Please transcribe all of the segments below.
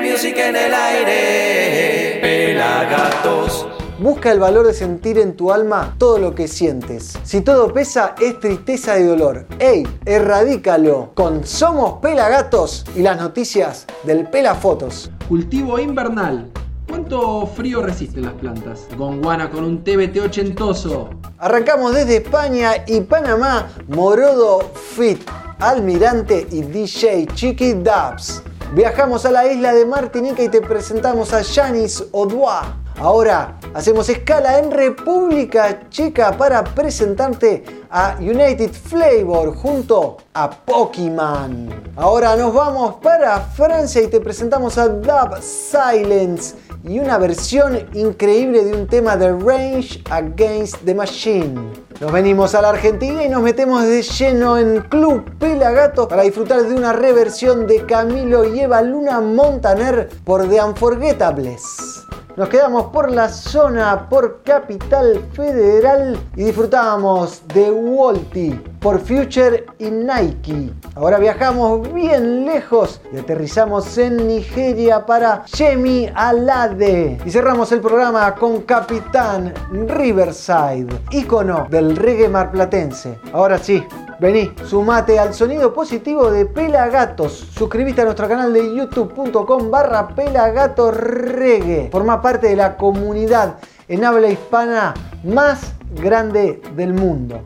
music en el aire. Pelagatos. Busca el valor de sentir en tu alma todo lo que sientes. Si todo pesa, es tristeza y dolor. ¡Ey! Erradícalo con Somos Pelagatos y las noticias del Pelafotos. Cultivo invernal. ¿Cuánto frío resisten las plantas? Gonguana con un TBT ochentoso. Arrancamos desde España y Panamá, Morodo Fit, Almirante y DJ Chiqui Dubs. Viajamos a la isla de Martinica y te presentamos a Janis Odua. Ahora hacemos escala en República Checa para presentarte a United Flavor junto a Pokémon. Ahora nos vamos para Francia y te presentamos a Dub Silence y una versión increíble de un tema de Range Against the Machine. Nos venimos a la Argentina y nos metemos de lleno en Club Pelagatos para disfrutar de una reversión de Camilo y Eva Luna Montaner por The Unforgettables. Nos quedamos por la zona, por Capital Federal y disfrutamos de Walty por Future y Nike. Ahora viajamos bien lejos y aterrizamos en Nigeria para Yemi Alade. Y cerramos el programa con Capitán Riverside, ícono del reggae marplatense. Ahora sí, Vení, sumate al sonido positivo de Pelagatos. Suscribiste a nuestro canal de youtube.com barra pelagatorregue. Forma parte de la comunidad en habla hispana más grande del mundo.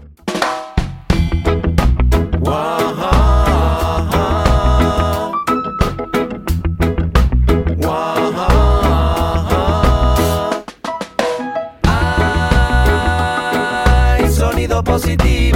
Sonido positivo.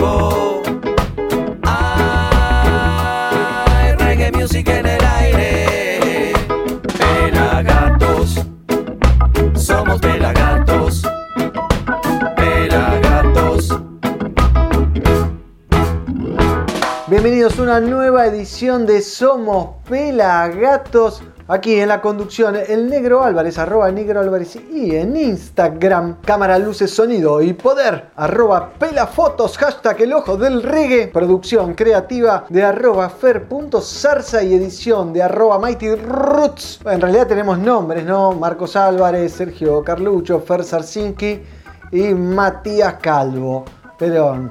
Nueva edición de Somos Pelagatos. Aquí en la conducción, el negro Álvarez, arroba negro Álvarez y en Instagram, cámara, luces, sonido y poder, arroba pelafotos, hashtag el ojo del reggae, producción creativa de arroba fer.zarza y edición de arroba mighty roots. En realidad tenemos nombres, ¿no? Marcos Álvarez, Sergio Carlucho, Fer Zarzinski y Matías Calvo pero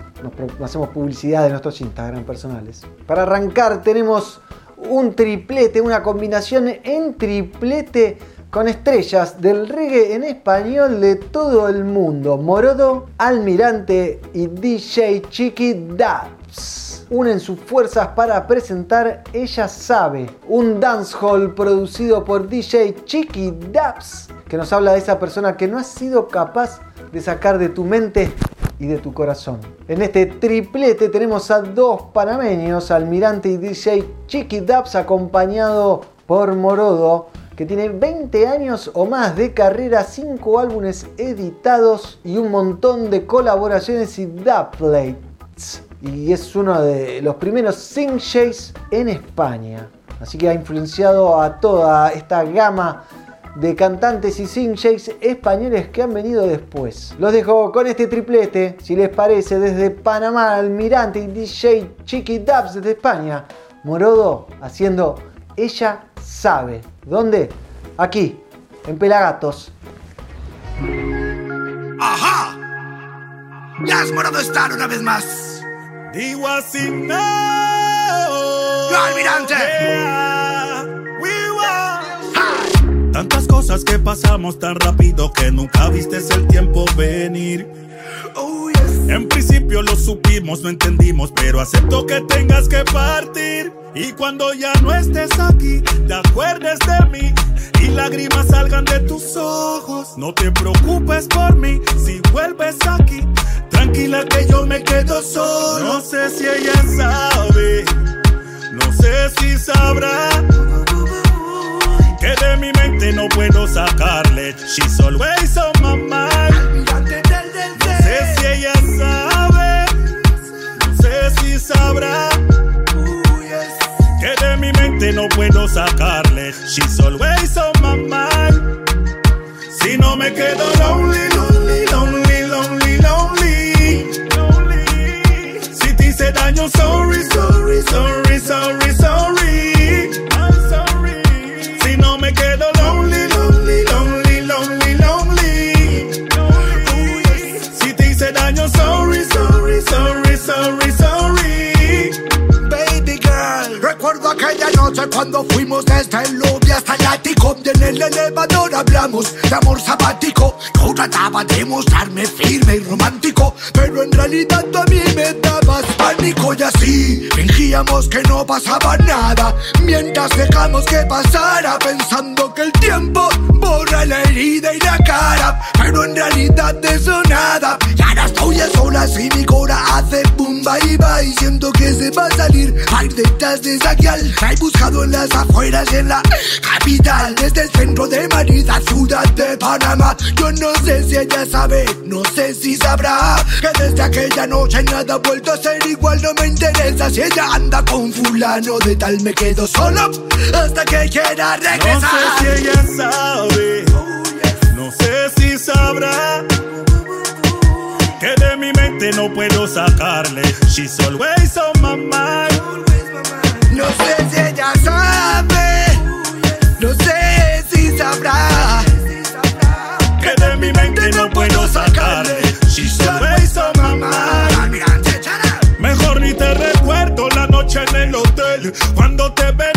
hacemos publicidad de nuestros Instagram personales. Para arrancar tenemos un triplete, una combinación en triplete con estrellas del reggae en español de todo el mundo. Morodo, Almirante y DJ Chiqui Dubs. Unen sus fuerzas para presentar Ella Sabe, un dancehall producido por DJ Chiqui Dubs, que nos habla de esa persona que no ha sido capaz de sacar de tu mente y de tu corazón. En este triplete tenemos a dos panameños, Almirante y DJ Chiqui Dubs, acompañado por Morodo, que tiene 20 años o más de carrera, 5 álbumes editados y un montón de colaboraciones y dubplates. Y es uno de los primeros singles en España. Así que ha influenciado a toda esta gama de cantantes y singles españoles que han venido después. Los dejo con este triplete, si les parece, desde Panamá, Almirante y DJ Chiqui Dubs desde España. Morodo haciendo Ella Sabe. ¿Dónde? Aquí, en Pelagatos. ¡Ajá! Ya es morado estar una vez más. Digo así, no. Yo, almirante. Yeah. Tantas cosas que pasamos tan rápido que nunca viste el tiempo venir. Oh, yes. En principio lo supimos, no entendimos, pero acepto que tengas que partir. Y cuando ya no estés aquí, te acuerdes de mí y lágrimas salgan de tus ojos. No te preocupes por mí si vuelves aquí. Tranquila que yo me quedo solo. No sé si ella sabe, no sé si sabrá. Que de mi mente no puedo sacarle. She's always on my mind. No sé si ella sabe, no sé si sabrá que de mi mente no puedo sacarle. She's always on my mind. Si no me quedo lonely, lonely, lonely, lonely, lonely, lonely. Si te hice daño, sorry, sorry, sorry, sorry, cuando fuimos desde el lobby hasta el ático en el elevador hablamos de amor sabático. Yo trataba de mostrarme firme y romántico, pero en realidad tú a mí me dabas pánico y así fingíamos que no pasaba nada mientras dejamos que pasara pensando que el tiempo borra la herida y la cara, pero en realidad de eso nada. Y solas y mi cora hace boom bye bye, siento que se va a salir. Hay detrás de esa guial, he buscado en las afueras y en la capital, desde el centro de Madrid a Ciudad de Panamá. Yo no sé si ella sabe, no sé si sabrá que desde aquella noche nada ha vuelto a ser igual. No me interesa si ella anda con fulano de tal, me quedo solo hasta que quiera regresar. No sé si ella sabe, no sé si sabrá mente no puedo sacarle. She's always on my mind. No sé si ella sabe, no sé si sabrá que de mi mente no puedo sacarle. She's always on my mind. Mejor ni te recuerdo la noche en el hotel. Cuando te llovía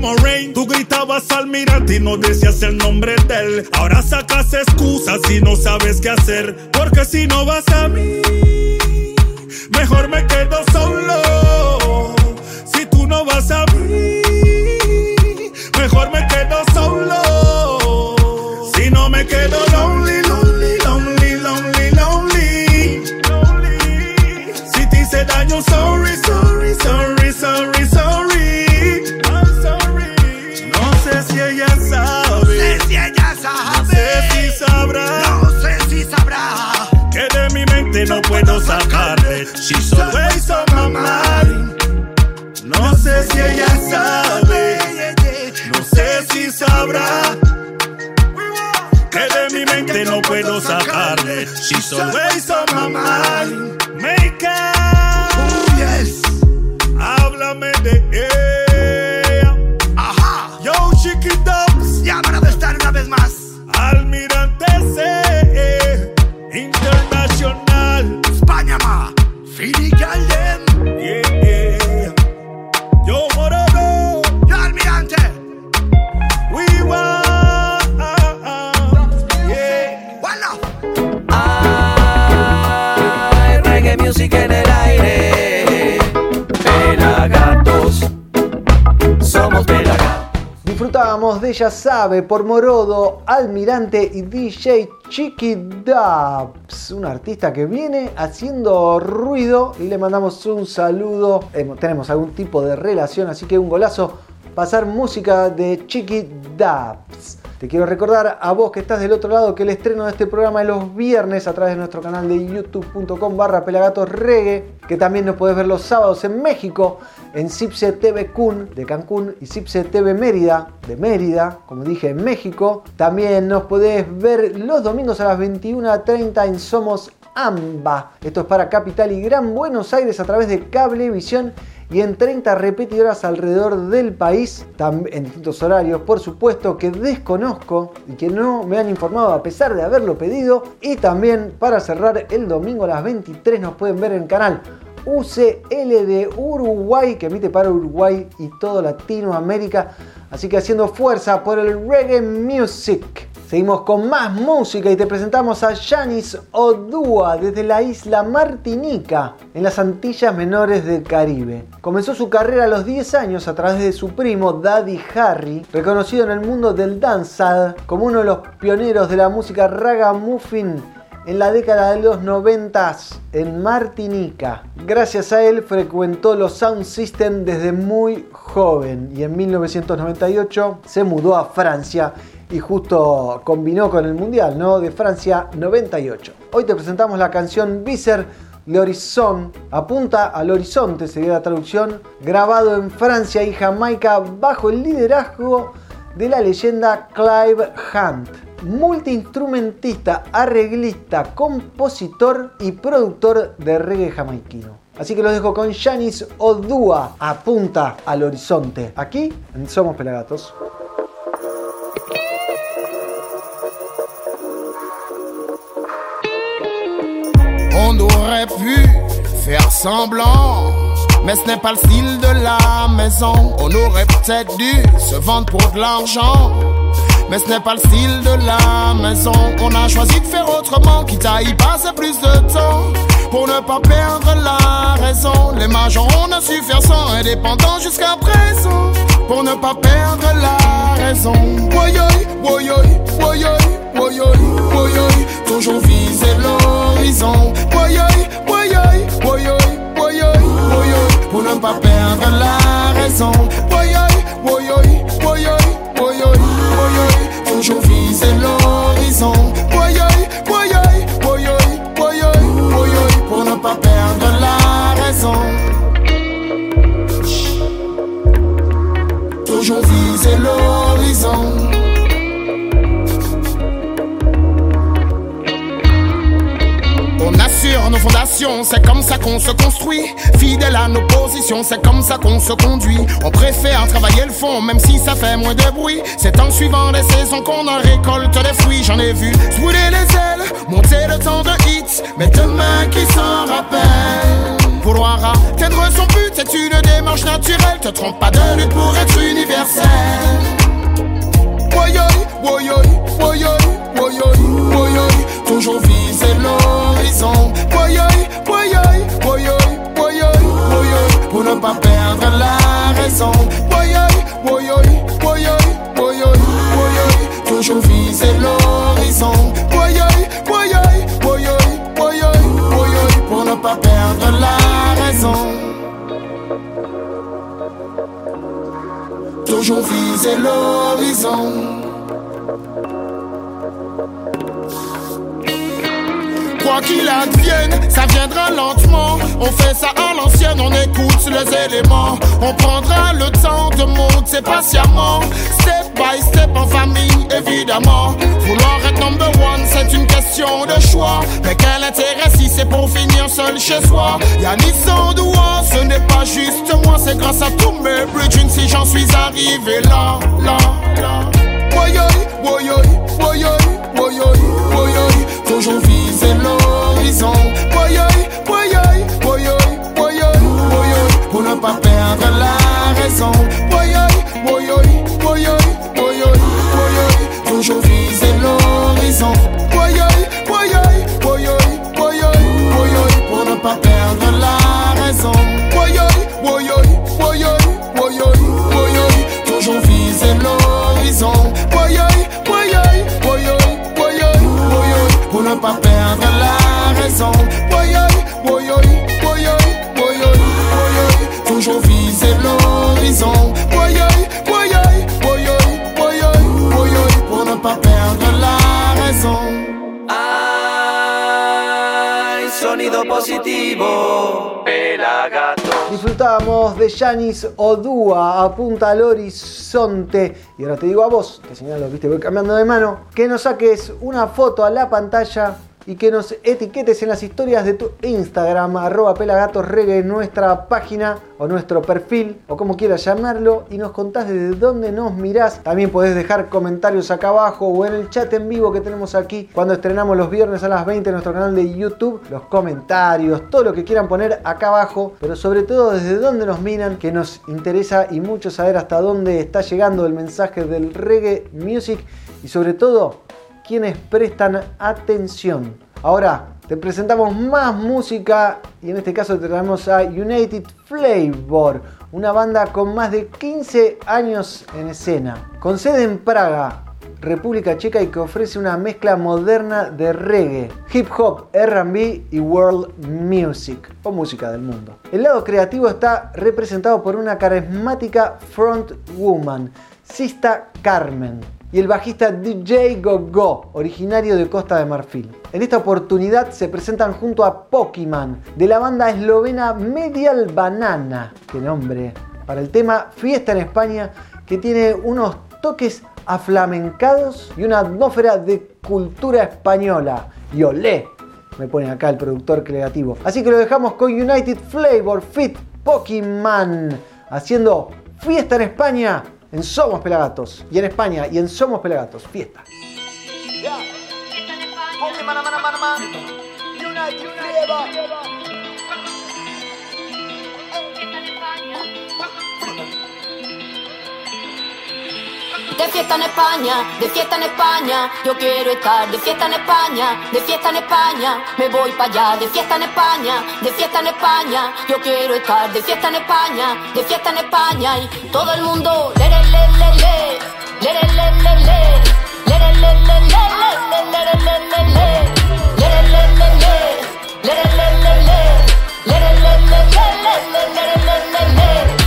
como. Tú gritabas al mirante y no decías el nombre de él. Ahora sacas excusas y no sabes qué hacer. Porque si no vas a mí, mejor me quedo solo. Si tú no vas a mí, mejor me quedo solo. Si no me quedo lonely, lonely, lonely, lonely, lonely. Si te hice daño, sorry, no puedo sacarle. She's always on my. No sé si ella sabe, no sé si sabrá que de mi mente no puedo sacarle. She's always on my mind. De Ya Sabe por Morodo, Almirante y DJ Chiqui Dubs, un artista que viene haciendo ruido y le mandamos un saludo. Tenemos algún tipo de relación, así que un golazo pasar música de Chiqui Dubs. Te quiero recordar a vos que estás del otro lado que el estreno de este programa es los viernes a través de nuestro canal de youtube.com barra pelagatos reggae, que también nos podés ver los sábados en México, en Cipse TV Kun de Cancún y Cipse TV Mérida de Mérida, como dije, en México. También nos podés ver los domingos a las 21.30 en Somos AMBA. Esto es para Capital y Gran Buenos Aires a través de Cablevisión y en 30 repetidoras alrededor del país, en distintos horarios, por supuesto, que desconozco y que no me han informado a pesar de haberlo pedido. Y también para cerrar el domingo a las 23 nos pueden ver en el canal UCL de Uruguay, que emite para Uruguay y toda Latinoamérica. Así que haciendo fuerza por el reggae music. Seguimos con más música y te presentamos a Janis Odua desde la isla Martinica, en las Antillas Menores del Caribe. Comenzó su carrera a los 10 años a través de su primo Daddy Harry, reconocido en el mundo del dancehall como uno de los pioneros de la música ragamuffin en la década de los 90 en Martinica. Gracias a él frecuentó los Sound System desde muy joven y en 1998 se mudó a Francia y justo combinó con el Mundial ¿no? de Francia 98. Hoy te presentamos la canción Visser L'Horizon, apunta al horizonte, sería la traducción, grabado en Francia y Jamaica bajo el liderazgo de la leyenda Clive Hunt multiinstrumentista, arreglista, compositor y productor de reggae jamaiquino. Así que los dejo con Janis Odua, apunta al horizonte. Aquí en Somos Pelagatos. On aurait pu faire semblant, mais ce n'est pas le style de la raison. On aurait peut-être dû se vendre pour de l'argent. Mais ce n'est pas le style de la maison. On a choisi de faire autrement, quitte à y passer plus de temps. Pour ne pas perdre la raison. Les majors, on a su faire sans indépendant jusqu'à présent. Pour ne pas perdre la raison. Woyoy, woyoy, woyoy, woyoy, woyoy. Toujours viser l'horizon. Woyoy, woyoy, woyoy, woyoy, woyoy. Pour ne pas perdre la raison. L'horizon. On assure nos fondations, c'est comme ça qu'on se construit. Fidèle à nos positions, c'est comme ça qu'on se conduit. On préfère travailler le fond, même si ça fait moins de bruit. C'est en suivant les saisons qu'on en récolte les fruits. J'en ai vu souder les ailes, monter le temps de hits. Mais demain qui s'en rappelle? Vouloir atteindre son but, c'est une démarche naturelle. Te trompe pas de lutte pour être universel. Woyoy, woyoy, woyoy, woyoy, woyoy. Toujours viser l'horizon. Woyoy, woyoy, woyoy, woyoy, woyoy. Pour ne pas perdre la raison. Woyoy, woyoy, woyoy, woyoy, woyoy. Toujours viser l'horizon. Woyoy, woyoy, woyoy, woyoy, woyoy. Pour ne pas perdre la Toujours viser l'horizon. Quoi qu'il advienne, ça viendra lentement. On fait ça à l'ancienne, on écoute les éléments. On prendra le temps de monter patiemment. Step by step en famille, évidemment. Vouloir être number one, c'est une question de choix. Mais quel intérêt si c'est pour finir seul chez soi? Y'a ni sans doigt, ce n'est pas juste moi, c'est grâce à tous mes bridges si j'en suis arrivé là, là, là. Woyoy, woyoy, woyoy, woyoy, woyoy. Toujours viser l'horizon. Woyoy, woyoy, woyoy, woyoy, woyoy. Pour ne pas perdre la raison. Woyoy, woyoy, woyoy, woyoy, woyoy. Toujours viser l'horizon. Woyoy, woyoy, woyoy, woyoy, woyoy. Pour ne pas perdre la raison. Woyoy, woyoy, woyoy, woyoy, woyoy. Toujours viser l'horizon. Woyoy, woyoy, woyoy, woyoy, woyoy. Pour ne pas perdre la raison. Ay, sonido positivo, pelagato. Disfrutábamos de Yanis Odúa, apunta al horizonte. Y ahora te digo a vos, te señalo, viste, voy cambiando de mano, que nos saques una foto a la pantalla y que nos etiquetes en las historias de tu Instagram, arroba pelagatosreggae, nuestra página o nuestro perfil, o como quieras llamarlo, y nos contás desde dónde nos mirás. También podés dejar comentarios acá abajo o en el chat en vivo que tenemos aquí cuando estrenamos los viernes a las 20 en nuestro canal de YouTube. Los comentarios, todo lo que quieran poner acá abajo, pero sobre todo desde dónde nos miran, que nos interesa y mucho saber hasta dónde está llegando el mensaje del reggae music y sobre todo quienes prestan atención. Ahora te presentamos más música y en este caso te traemos a United Flavor, una banda con más de 15 años en escena, con sede en Praga, República Checa y que ofrece una mezcla moderna de reggae, hip hop, RB y world music o música del mundo. El lado creativo está representado por una carismática front woman, Sista Carmen, y el bajista DJ Gogo, originario de Costa de Marfil. En esta oportunidad se presentan junto a Pokémon de la banda eslovena Medial Banana, qué nombre, para el tema Fiesta en España, que tiene unos toques aflamencados y una atmósfera de cultura española. Y olé, me pone acá el productor creativo. Así que lo dejamos con United Flavor Fit Pokémon, haciendo Fiesta en España en Somos Pelagatos. Y en España y en Somos Pelagatos. Fiesta. De fiesta en España, de fiesta en España. Yo quiero estar de fiesta en España, de fiesta en España. Me voy para allá, de fiesta en España, de fiesta en España. Yo quiero estar de fiesta en España, de fiesta en España. Y todo el mundo, le, le, le, le, le, le, le, le, le.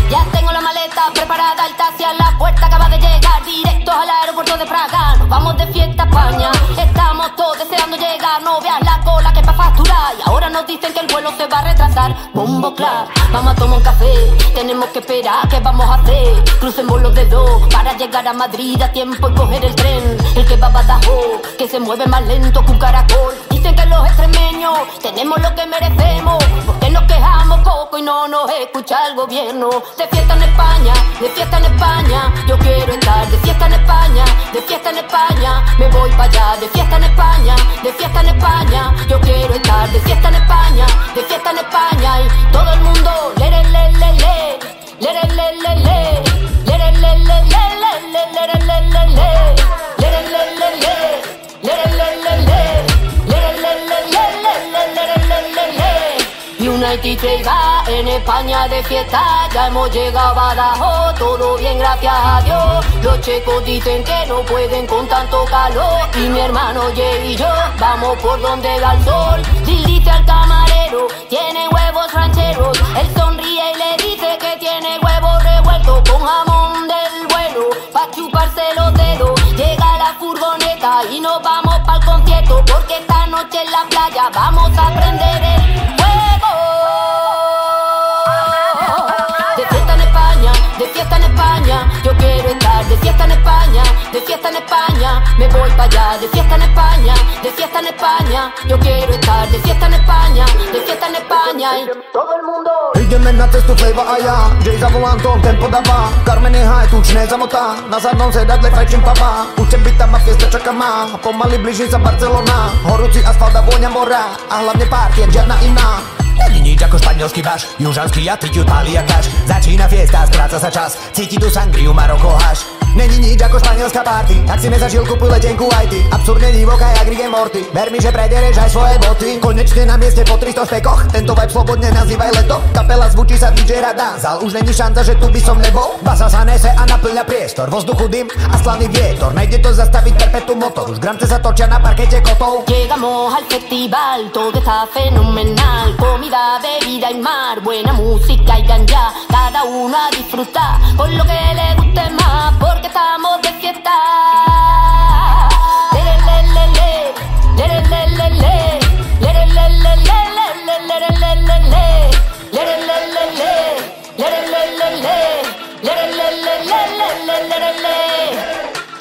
Ya tengo la maleta preparada, alta hacia la puerta, acaba de llegar directo al aeropuerto de Praga. Nos vamos de fiesta a España, estamos todos deseando llegar, no veas la cola que para facturar. Y ahora nos dicen que el vuelo se va a retrasar. Bombo clap, vamos a tomar un café, tenemos que esperar, ¿qué vamos a hacer? Crucemos los dedos para llegar a Madrid a tiempo y coger el tren. El que va a Badajoz, que se mueve más lento que un caracol. Dicen que los extremeños tenemos lo que merecemos, porque nos quejamos poco y no nos escucha el gobierno. De fiesta en España, de fiesta en España, yo quiero estar de fiesta en España, de fiesta en España, me voy para allá, de fiesta en España, de fiesta en España, yo quiero estar de fiesta en España, de fiesta en España y todo el mundo, le le le le 93 va en España de fiesta, ya hemos llegado a Badajoz, todo bien gracias a Dios. Los checos dicen que no pueden con tanto calor y mi hermano Jerry y yo vamos por donde da el sol. dice al camarero, tiene huevos rancheros, él sonríe y le dice que tiene huevos revueltos con jamón del vuelo pa' chuparse los dedos. Llega la furgoneta y nos vamos pa'l concierto porque esta noche en la playa vamos a prender el... de fiesta en España, me voy para allá, de fiesta en España, de fiesta en España, yo quiero estar. De fiesta en España, de fiesta en España y todo el mundo. Jdeme na cestu Flava a já Jay za volantom, tempo dává Carmen je high, tuč nezamotá Na zadnom sedadle fajčím papa. Učem byta ma fiesta čaká má Pomaly blíži sa Barcelona. Horúci asfalt a vôňa mora A hlavne jak žiadna iná Není nič ako španielský váš Južanský a tyťu talia kaš. Začína fiesta, stráca sa čas Cíti tu sangriu, Maroko haš. Není nič ako španielská party Ak si nezažil, kupuj letenku aj ty Absurdne divoká jak Rick Morty. Ver mi, že predereš aj svoje boty. Konečne na mieste po 300 špekoch Tento vibe slobodne nazývaj leto. Kapela zvučí sa DJ Rada Zal už není šanca, že tu by som nebol. Basa sa nese a naplňa priestor Vo vzduchu dym a slavný vietor. Nejde to zastaviť perpetu motor Už gramce sa točia na parkete kotov. Llegamos al festival, todo está fenomenal. Comida, bebida y mar, buena música y ganja. Cada uno a disfrutar con lo que le guste más, porque estamos de fiesta.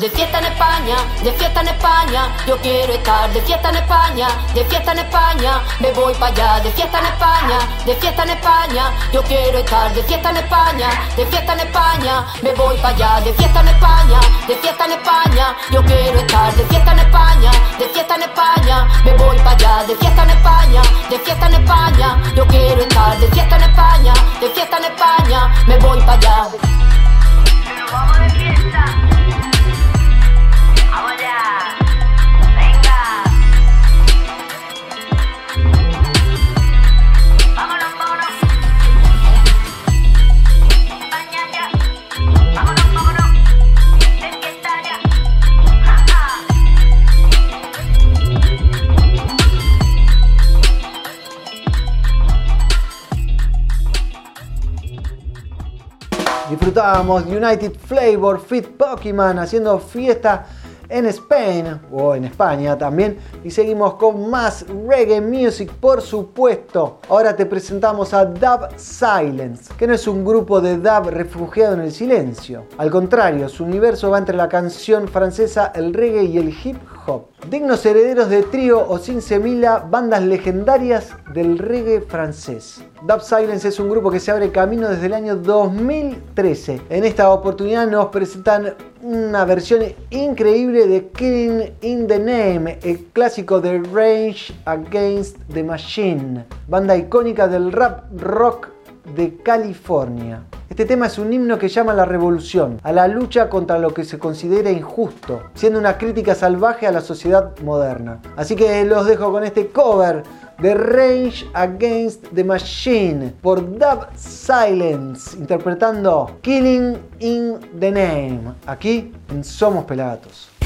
De fiesta en España, de fiesta en España, yo quiero estar de fiesta en España, de fiesta en España, me voy para allá, de fiesta en España, de fiesta en España, yo quiero estar de fiesta en España, de fiesta en España, me voy para allá, de fiesta en España, de fiesta en España, yo quiero estar de fiesta en España, de fiesta en España, me voy para allá, de fiesta en España, de fiesta en España, yo quiero estar de fiesta en España, de fiesta en España, me voy para allá. Vamos de fiesta. Disfrutábamos United Flavor Fit Pokémon haciendo fiesta en Spain o en España también. Y seguimos con más reggae music, por supuesto. Ahora te presentamos a Dub Silence, que no es un grupo de dub refugiado en el silencio. Al contrario, su universo va entre la canción francesa, el reggae y el hip hop. Dignos herederos de Trío o Sin Semilla, bandas legendarias del reggae francés. Dub Silence es un grupo que se abre camino desde el año 2013. En esta oportunidad nos presentan una versión increíble de Killing in the Name, el clásico de Rage Against the Machine, banda icónica del rap rock de California. Este tema es un himno que llama a la revolución, a la lucha contra lo que se considera injusto, siendo una crítica salvaje a la sociedad moderna. Así que los dejo con este cover de Rage Against the Machine por Dub Silence, interpretando Killing in the Name, aquí en Somos Pelagatos.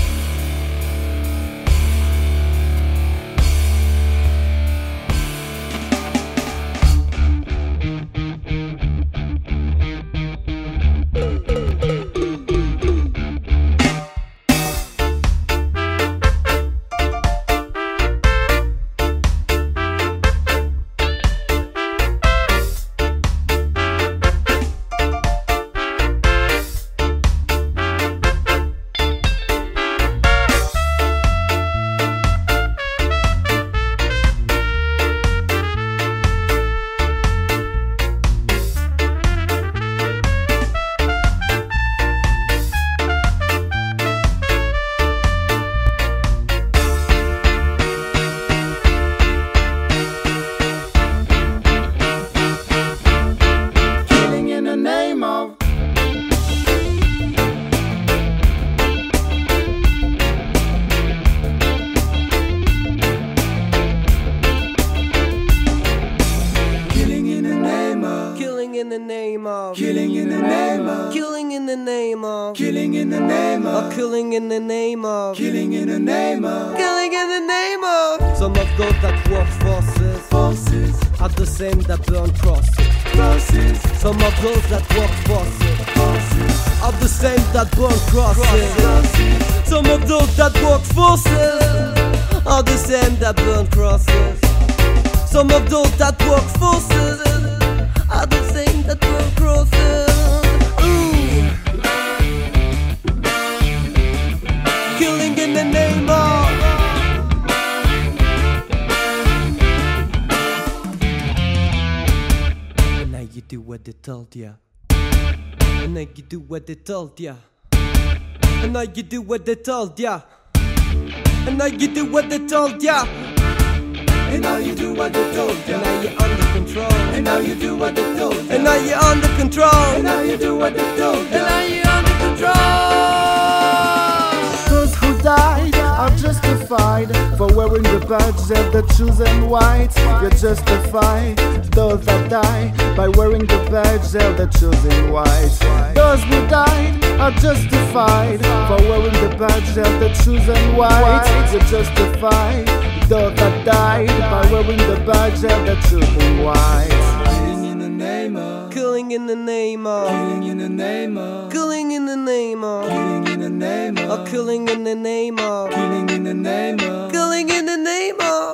Killing in the name of. And now you do what they told ya. And now you do what they told ya. And now you do what they told ya. And now you do what they told ya. And now you do what they told And ya. now you're under control. And now you do what they told ya. And now you're under control. And now you do what they told And now you're under control. Died are justified for wearing the badge of the chosen white. You're justified. Those that die by wearing the badge of the chosen white. Those who died are justified for wearing the badge of the chosen white. You're justified. Those that died by wearing the badge of the chosen white. Killing in the name of. Killing in the name of. Killing in the name of. Killing in the name of. Killing in the name of. killing in the name of. Killing in the name of. Killing in the name of.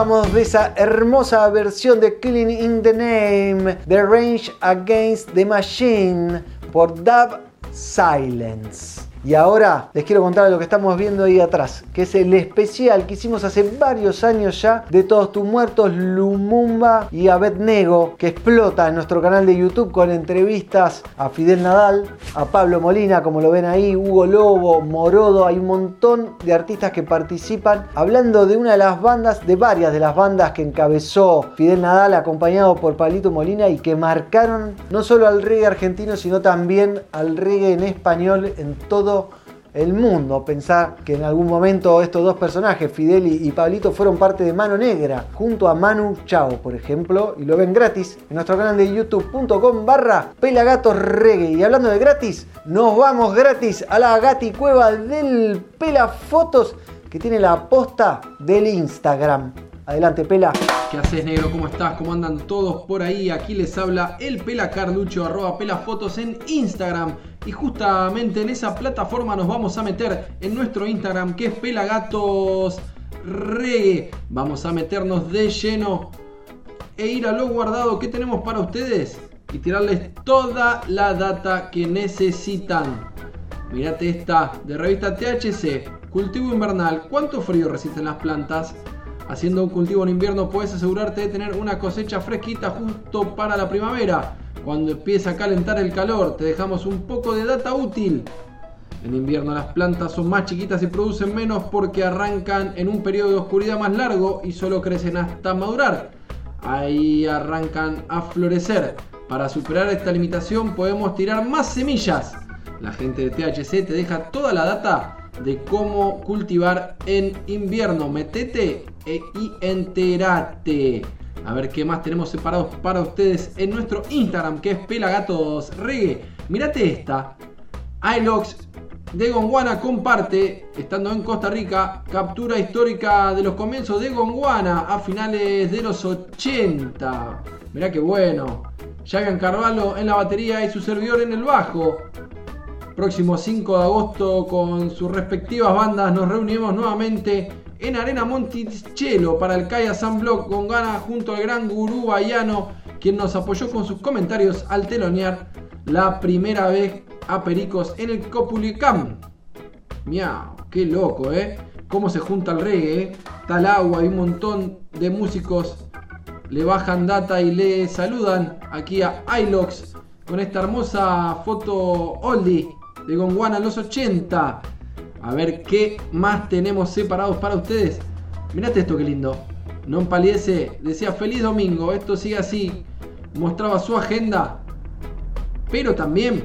Disfrutamos de esa hermosa versión de Killing in the Name de Range Against the Machine por Dub Silence. Y ahora les quiero contar lo que estamos viendo ahí atrás, que es el especial que hicimos hace varios años ya de Todos tus muertos, Lumumba y Abednego, que explota en nuestro canal de YouTube con entrevistas a Fidel Nadal, a Pablo Molina, como lo ven ahí, Hugo Lobo, Morodo, hay un montón de artistas que participan hablando de una de las bandas, de varias de las bandas que encabezó Fidel Nadal acompañado por Pablito Molina y que marcaron no solo al reggae argentino, sino también al reggae en español en todo el mundo. Pensá que en algún momento estos dos personajes, Fidel y, Pablito, fueron parte de Mano Negra, junto a Manu Chao, por ejemplo, y lo ven gratis en nuestro canal de youtube.com barra Pelagatos. Y hablando de gratis, nos vamos gratis a la Gati Cueva del Pela Fotos, que tiene la posta del Instagram. Adelante, Pela. ¿Qué haces, negro? ¿Cómo estás? ¿Cómo andan todos por ahí? Aquí les habla el Pela Carlucho, arroba pelafotos en Instagram. Y justamente en esa plataforma nos vamos a meter en nuestro Instagram, que es Pelagatos Reggae. Vamos a meternos de lleno e ir a lo guardado que tenemos para ustedes y tirarles toda la data que necesitan. Mirate esta de revista THC, cultivo invernal. ¿Cuánto frío resisten las plantas? Haciendo un cultivo en invierno puedes asegurarte de tener una cosecha fresquita justo para la primavera. Cuando empieza a calentar el calor, te dejamos un poco de data útil. En invierno las plantas son más chiquitas y producen menos porque arrancan en un periodo de oscuridad más largo y solo crecen hasta madurar. Ahí arrancan a florecer. Para superar esta limitación podemos tirar más semillas. La gente de THC te deja toda la data de cómo cultivar en invierno. Metete e- y enterate. A ver qué más tenemos separados para ustedes en nuestro Instagram, que es Pelagatos Reggae. Mirate esta. iLox de Gondwana comparte, estando en Costa Rica, captura histórica de los comienzos de Gondwana a finales de los 80. Mirá qué bueno. Jagan Carvalho en la batería y su servidor en el bajo. Próximo 5 de agosto con sus respectivas bandas nos reunimos nuevamente en Arena Monticello para el Kaya San Block con ganas junto al gran gurú baiano quien nos apoyó con sus comentarios al telonear la primera vez a Pericos en el Copulicam. Miau, qué loco, ¿eh? Cómo se junta el reggae, ¿eh? Tal agua y un montón de músicos le bajan data y le saludan aquí a iLox con esta hermosa foto oldie de Gondwana en los 80. A ver qué más tenemos separados para ustedes. Mirate esto que lindo. No empaliece, decía feliz domingo, esto sigue así. Mostraba su agenda, pero también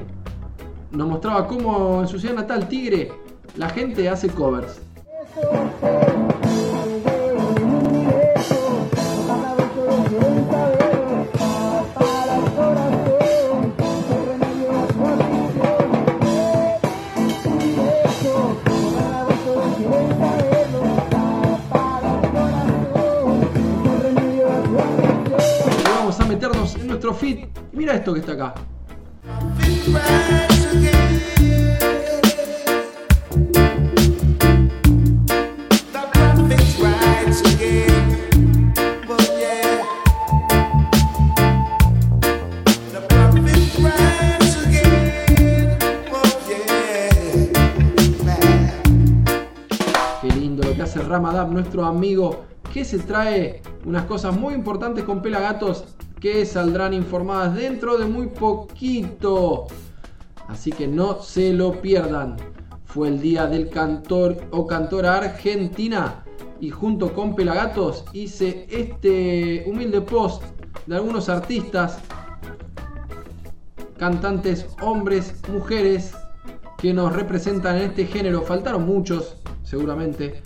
nos mostraba cómo en su ciudad natal, Tigre, la gente hace covers. Nuestro mira esto que está acá. Qué lindo lo que hace Ramadab, nuestro amigo, que se trae unas cosas muy importantes con Pelagatos que saldrán informadas dentro de muy poquito. Así que no se lo pierdan. Fue el día del cantor o cantora argentina y junto con Pelagatos hice este humilde post de algunos artistas, cantantes, hombres, mujeres que nos representan en este género. Faltaron muchos, seguramente.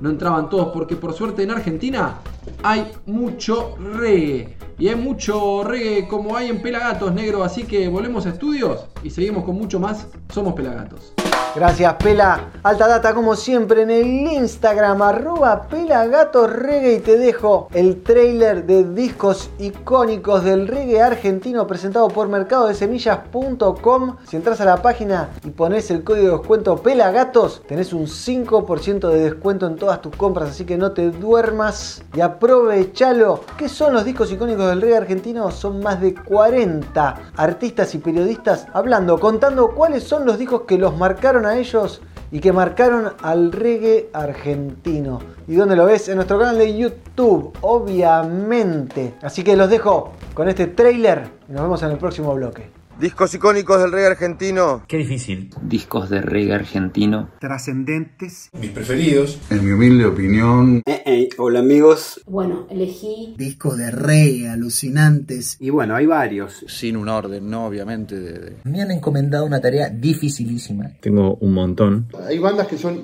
No entraban todos porque por suerte en Argentina hay mucho reggae. Y hay mucho reggae como hay en Pelagatos Negro. Así que volvemos a estudios y seguimos con mucho más. Somos Pelagatos. Gracias, Pela. Alta data, como siempre, en el Instagram, arroba. Y te dejo el trailer de discos icónicos del reggae argentino presentado por mercadodesemillas.com. Si entras a la página y pones el código de descuento Pelagatos, tenés un 5% de descuento en todas tus compras. Así que no te duermas y aprovechalo. ¿Qué son los discos icónicos del reggae argentino? Son más de 40 artistas y periodistas hablando, contando cuáles son los discos que los marcaron a ellos y que marcaron al reggae argentino. ¿Y dónde lo ves? En nuestro canal de YouTube, obviamente. Así que los dejo con este trailer y nos vemos en el próximo bloque. Discos icónicos del reggae argentino. Qué difícil. Discos de reggae argentino. Trascendentes. Mis preferidos. En mi humilde opinión. Eh, eh, hola amigos. Bueno, elegí. Discos de reggae alucinantes. Y bueno, hay varios. Sin un orden, ¿no? Obviamente. De, de... Me han encomendado una tarea dificilísima. Tengo un montón. Hay bandas que son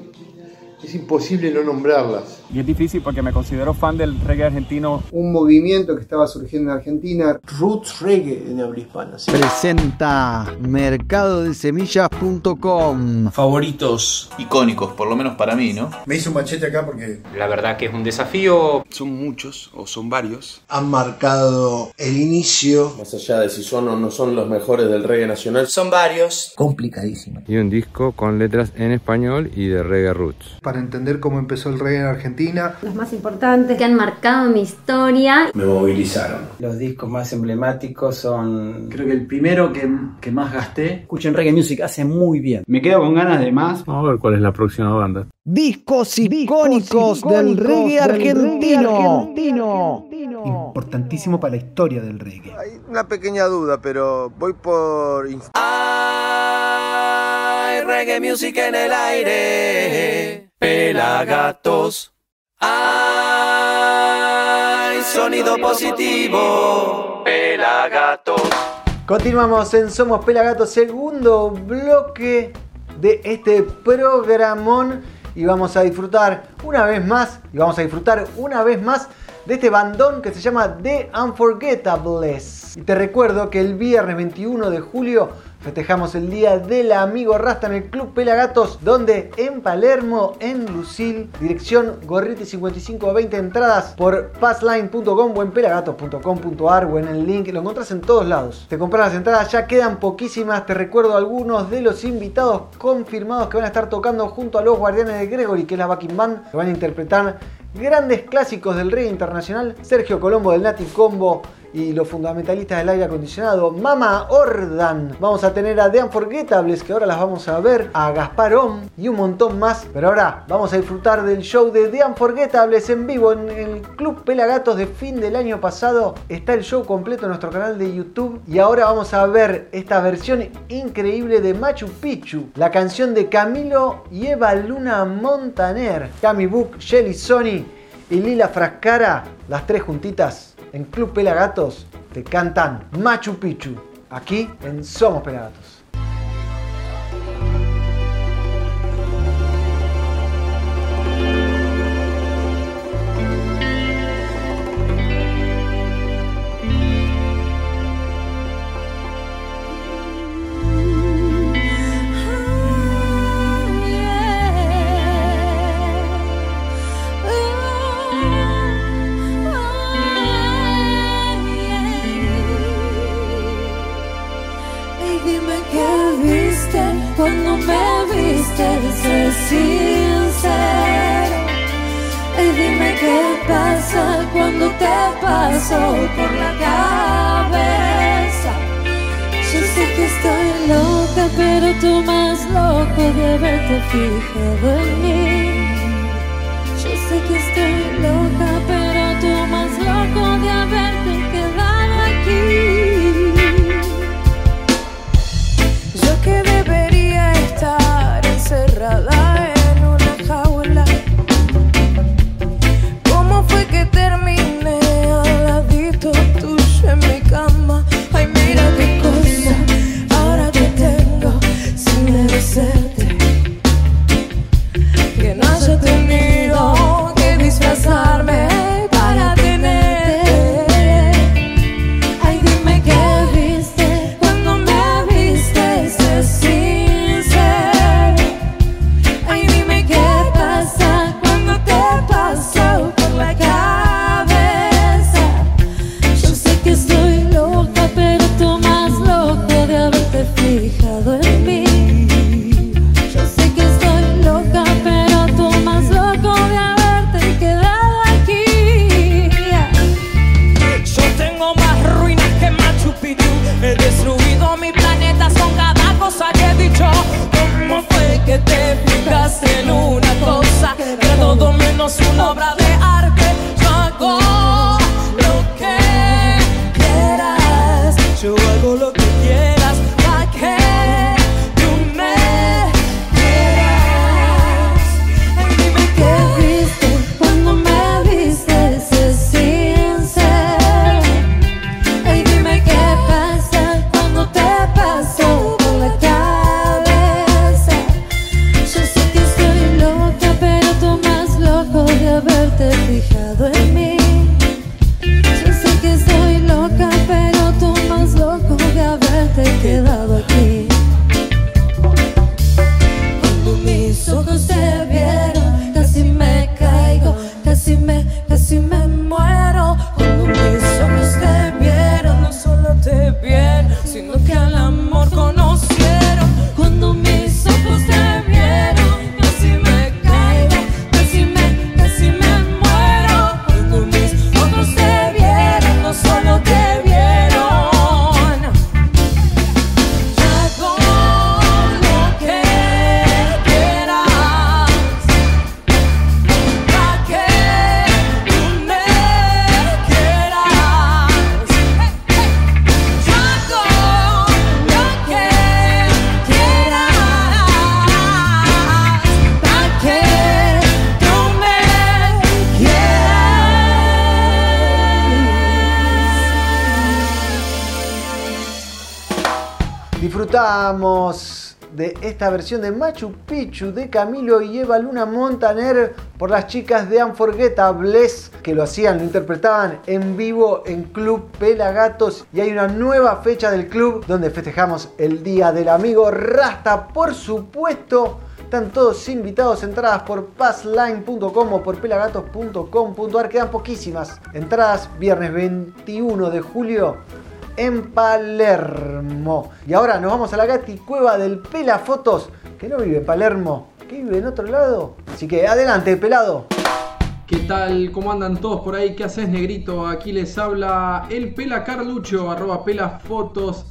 es imposible no nombrarlas. Y es difícil porque me considero fan del reggae argentino. Un movimiento que estaba surgiendo en Argentina. Roots Reggae en habla hispana. ¿sí? Presenta mercadodesemillas.com. Favoritos icónicos, por lo menos para mí, ¿no? Me hice un machete acá porque... La verdad que es un desafío. Son muchos o son varios. Han marcado el inicio. Más allá de si son o no son los mejores del reggae nacional. Son varios. Complicadísimo. Y un disco con letras en español y de reggae roots para entender cómo empezó el reggae en Argentina. Los más importantes que han marcado mi historia. Me movilizaron. Los discos más emblemáticos son... Creo que el primero que, que más gasté. Escuchen reggae music, hace muy bien. Me quedo con ganas de más. Vamos a ver cuál es la próxima banda. Discos icónicos, del reggae argentino. argentino. Importantísimo para la historia del reggae. Hay una pequeña duda, pero voy por... Hay reggae music en el aire. Pelagatos. Hay sonido positivo. Pelagatos. Continuamos en Somos Pelagatos, segundo bloque de este programón. Y vamos a disfrutar una vez más, y vamos a disfrutar una vez más de este bandón que se llama The Unforgettables. Y te recuerdo que el viernes 21 de julio festejamos el Día del Amigo Rasta en el Club Pelagatos, donde en Palermo, en Lucil, dirección Gorriti 5520, entradas por passline.com o en pelagatos.com.ar o en el link, lo encontrás en todos lados. Te compras las entradas, ya quedan poquísimas, te recuerdo algunos de los invitados confirmados que van a estar tocando junto a los Guardianes de Gregory, que es la backing band, que van a interpretar grandes clásicos del reggae internacional, Sergio Colombo del Nati Combo y los fundamentalistas del aire acondicionado, Mama Ordan. Vamos a tener a The Unforgettables, que ahora las vamos a ver, a Gasparón y un montón más. Pero ahora vamos a disfrutar del show de The Unforgettables en vivo en el Club Pelagatos de fin del año pasado. Está el show completo en nuestro canal de YouTube. Y ahora vamos a ver esta versión increíble de Machu Picchu, la canción de Camilo y Eva Luna Montaner, Cami Book, Shelly Sony y Lila Frascara, las tres juntitas en Club Pelagatos te cantan Machu Picchu, aquí en Somos Pelagatos. Cuando me viste, sé sincero. Y dime qué pasa cuando te paso por la cabeza. Yo sé que estoy loca, pero tú más loco de haberte fijado en mí. Yo sé que estoy loca, pero esta versión de Machu Picchu de Camilo y Eva Luna Montaner por las chicas de Unforgettables que lo hacían, lo interpretaban en vivo en Club Pelagatos y hay una nueva fecha del club donde festejamos el Día del Amigo Rasta, por supuesto. Están todos invitados, entradas por passline.com o por pelagatos.com.ar. Quedan poquísimas entradas, viernes 21 de julio en Palermo. Y ahora nos vamos a la Gati Cueva del Pelafotos, que no vive en Palermo, que vive en otro lado. Así que adelante, pelado. ¿Qué tal? ¿Cómo andan todos por ahí? ¿Qué haces, negrito? Aquí les habla el Pela Carlucho, arroba pelafotos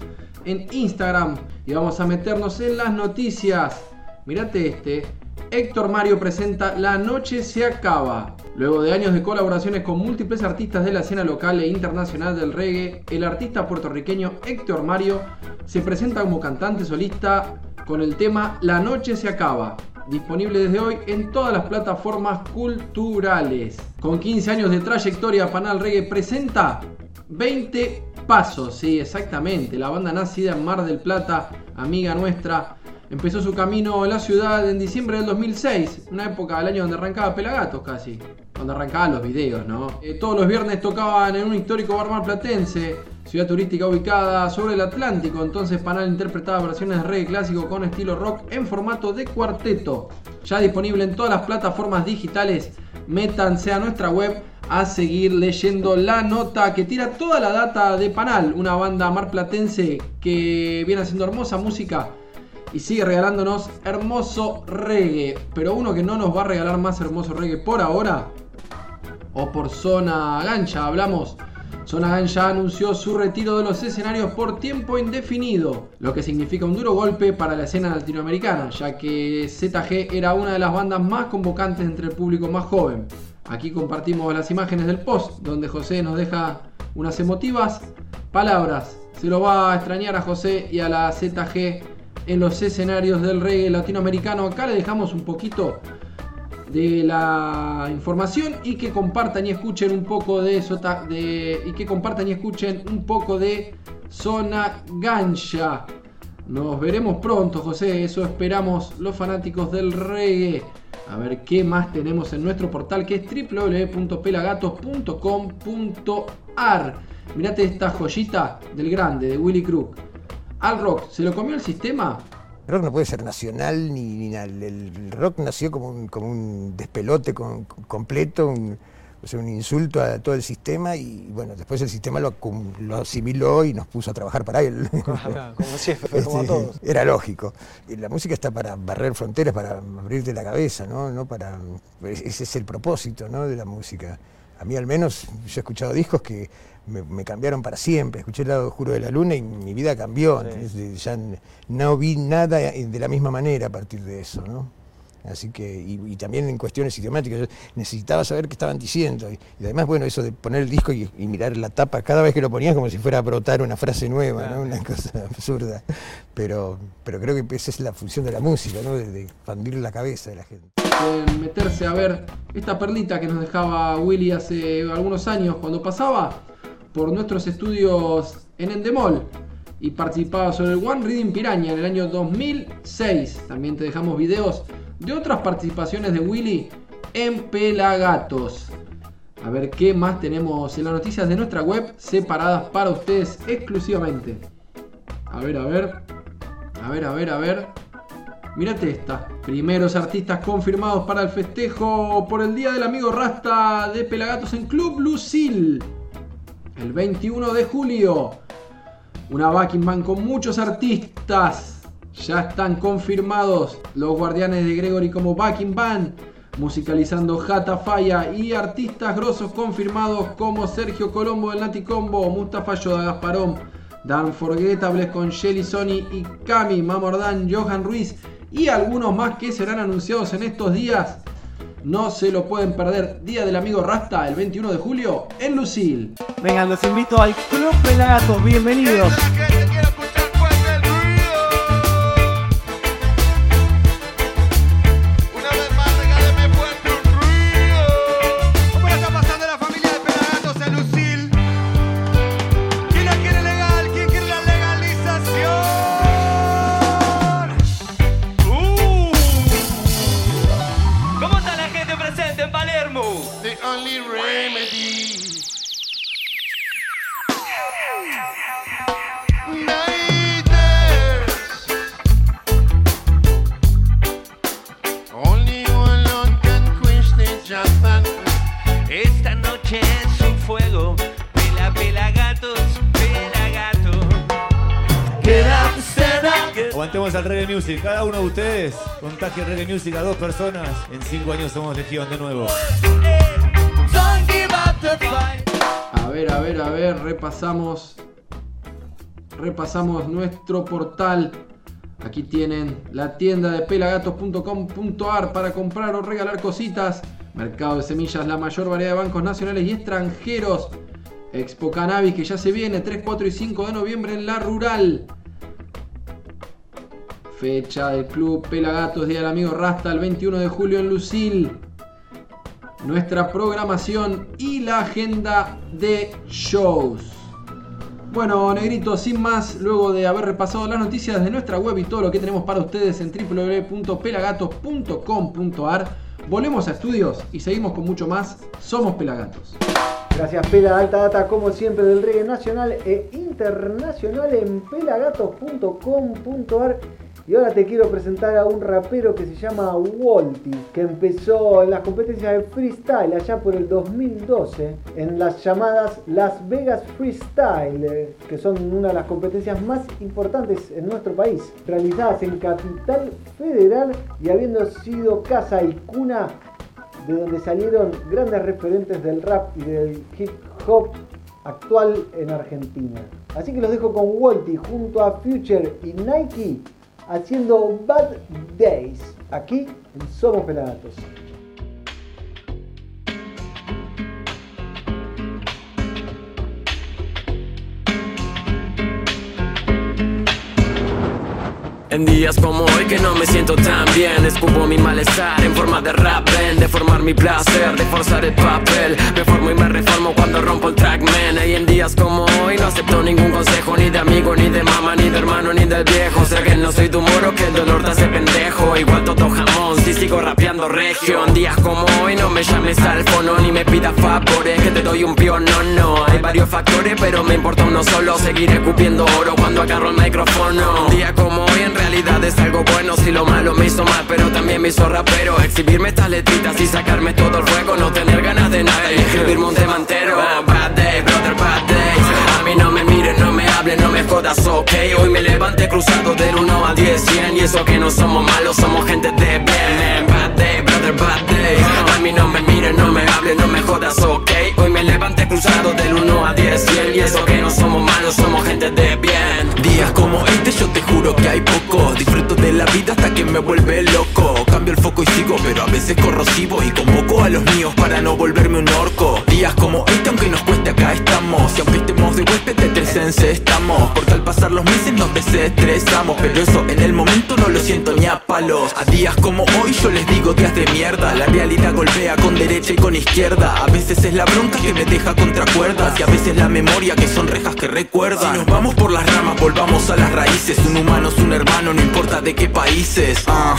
en Instagram. Y vamos a meternos en las noticias. Mirate este. Héctor Mario presenta La Noche se acaba. Luego de años de colaboraciones con múltiples artistas de la escena local e internacional del reggae, el artista puertorriqueño Héctor Mario se presenta como cantante solista con el tema La Noche se acaba, disponible desde hoy en todas las plataformas culturales. Con 15 años de trayectoria, Panal Reggae presenta 20 Pasos, sí, exactamente, la banda nacida en Mar del Plata, amiga nuestra, empezó su camino en la ciudad en diciembre del 2006, una época del año donde arrancaba Pelagatos casi, donde arrancaban los videos, ¿no? Eh, todos los viernes tocaban en un histórico bar marplatense, ciudad turística ubicada sobre el Atlántico, entonces Panal interpretaba versiones de reggae clásico con estilo rock en formato de cuarteto, ya disponible en todas las plataformas digitales, métanse a nuestra web a seguir leyendo la nota que tira toda la data de Panal, una banda marplatense que viene haciendo hermosa música y sigue regalándonos hermoso reggae. Pero uno que no nos va a regalar más hermoso reggae por ahora, o por Zona Gancha, hablamos. Zona Gancha anunció su retiro de los escenarios por tiempo indefinido, lo que significa un duro golpe para la escena latinoamericana, ya que ZG era una de las bandas más convocantes entre el público más joven. Aquí compartimos las imágenes del post, donde José nos deja unas emotivas palabras. Se lo va a extrañar a José y a la ZG en los escenarios del reggae latinoamericano. Acá le dejamos un poquito de la información y que compartan y escuchen un poco de eso y que compartan y escuchen un poco de Zona Gancha. Nos veremos pronto, José. Eso esperamos los fanáticos del reggae. A ver qué más tenemos en nuestro portal que es www.pelagatos.com.ar. Mirate esta joyita del grande, de Willy Crook. Al rock, ¿se lo comió el sistema? El rock no puede ser nacional ni, ni nada. El, el rock nació como un, como un despelote con- completo, un, o sea, un insulto a todo el sistema y bueno, después el sistema lo, lo asimiló y nos puso a trabajar para él. Claro, como siempre, como Este, todos. Era lógico. Y la música está para barrer fronteras, para abrirte la cabeza, ¿no? no para, ese es el propósito ¿no? de la música. A mí al menos, yo he escuchado discos que me, me cambiaron para siempre. Escuché el lado oscuro de la luna y mi vida cambió. Ya no vi nada de la misma manera a partir de eso, ¿no? Así que, y, y también en cuestiones idiomáticas, yo necesitaba saber qué estaban diciendo. Y, y además, bueno, eso de poner el disco y, y mirar la tapa cada vez que lo ponías como si fuera a brotar una frase nueva, ¿no? Una cosa absurda. Pero, pero creo que esa es la función de la música, ¿no? De, de expandir la cabeza de la gente. Meterse a ver esta perlita que nos dejaba Willy hace algunos años cuando pasaba por nuestros estudios en Endemol y participaba sobre el One Reading Piraña en el año 2006. También te dejamos videos de otras participaciones de Willy en Pelagatos. A ver qué más tenemos en las noticias de nuestra web separadas para ustedes exclusivamente. A ver, a ver. A ver, a ver, a ver. Mírate esta. Primeros artistas confirmados para el festejo por el Día del Amigo Rasta de Pelagatos en Club Lucil. El 21 de julio. Una backing band con muchos artistas. Ya están confirmados los guardianes de Gregory como backing band. Musicalizando Jata Falla y artistas grosos confirmados como Sergio Colombo del Nati Combo, Mustafa Yoda Gasparón, Dan Forgettables con Shelly Sony y Cami, Mamordán, Johan Ruiz y algunos más que serán anunciados en estos días. No se lo pueden perder. Día del Amigo Rasta, el 21 de julio, en Lucil. Vengan, los invito al Club Pelagatos. Bienvenidos. Contagie reggae music a dos personas. En cinco años somos de nuevo. A ver, a ver, a ver, repasamos. Repasamos nuestro portal. Aquí tienen la tienda de pelagatos.com.ar para comprar o regalar cositas. Mercado de semillas, la mayor variedad de bancos nacionales y extranjeros. Expo Cannabis que ya se viene 3, 4 y 5 de noviembre en la rural. Fecha del club Pelagatos, Día del Amigo Rasta, el 21 de julio en Lucil. Nuestra programación y la agenda de shows. Bueno, negrito, sin más, luego de haber repasado las noticias de nuestra web y todo lo que tenemos para ustedes en www.pelagatos.com.ar, volvemos a estudios y seguimos con mucho más. Somos Pelagatos. Gracias Pela, alta data como siempre del reggae nacional e internacional en pelagatos.com.ar y ahora te quiero presentar a un rapero que se llama Walty, que empezó en las competencias de freestyle allá por el 2012, en las llamadas Las Vegas Freestyle, que son una de las competencias más importantes en nuestro país, realizadas en Capital Federal y habiendo sido casa y cuna de donde salieron grandes referentes del rap y del hip hop actual en Argentina. Así que los dejo con Walty junto a Future y Nike haciendo Bad Days aquí en Somos Pelagatos. En días como hoy que no me siento tan bien. Escupo mi malestar en forma de rap ven, De formar mi placer, de forzar el papel. Me formo y me reformo cuando rompo el trackman Y en días como hoy no acepto ningún consejo Ni de amigo, ni de mamá, ni de hermano, ni del viejo. Sé que no soy tu moro, que el dolor te hace pendejo. Igual todo jamón, si sigo rapeando regio. En días como hoy no me llames al fono Ni me pidas favores, que te doy un pío, no, no. Hay varios factores, pero me importa uno solo. Seguiré cupiendo oro cuando agarro el micrófono. Un día como hoy en realidad es algo bueno Si lo malo me hizo mal, pero también me hizo rapero. Exhibirme estas letritas y sacarme todo el fuego No tener ganas de nada. Y escribirme un tema entero. Bad day, brother, bad day. A mí no me miren, no me hablen, no me jodas, ok. Hoy me levanté cruzando del 1 al 10, 100 Y eso que no somos malos, somos gente de bien day, brother, bad day A mí no me miren, no me hablen, no me jodas, ok. Hoy me levanté cruzando del 1 al 10, 100 Y eso que no somos malos, somos gente de bien. Días como este yo te juro que hay poco. Disfruto de la vida hasta que me vuelve loco. Cambio el foco y sigo pero a veces corrosivo Y convoco a los míos para no volverme un orco. Días como este aunque nos cueste acá estamos. Y aunque estemos de huésped de tres estamos. Porque al pasar los meses nos desestresamos Pero eso en el momento no lo siento ni a palos. A días como hoy yo les digo días de mierda La realidad golpea con derecha y con izquierda A veces es la bronca que me deja contra cuerdas Y a veces la memoria que son rejas que recuerdan Si nos vamos por las ramas volvamos a las raíces Un humano es un hermano, no importa de qué países. ah.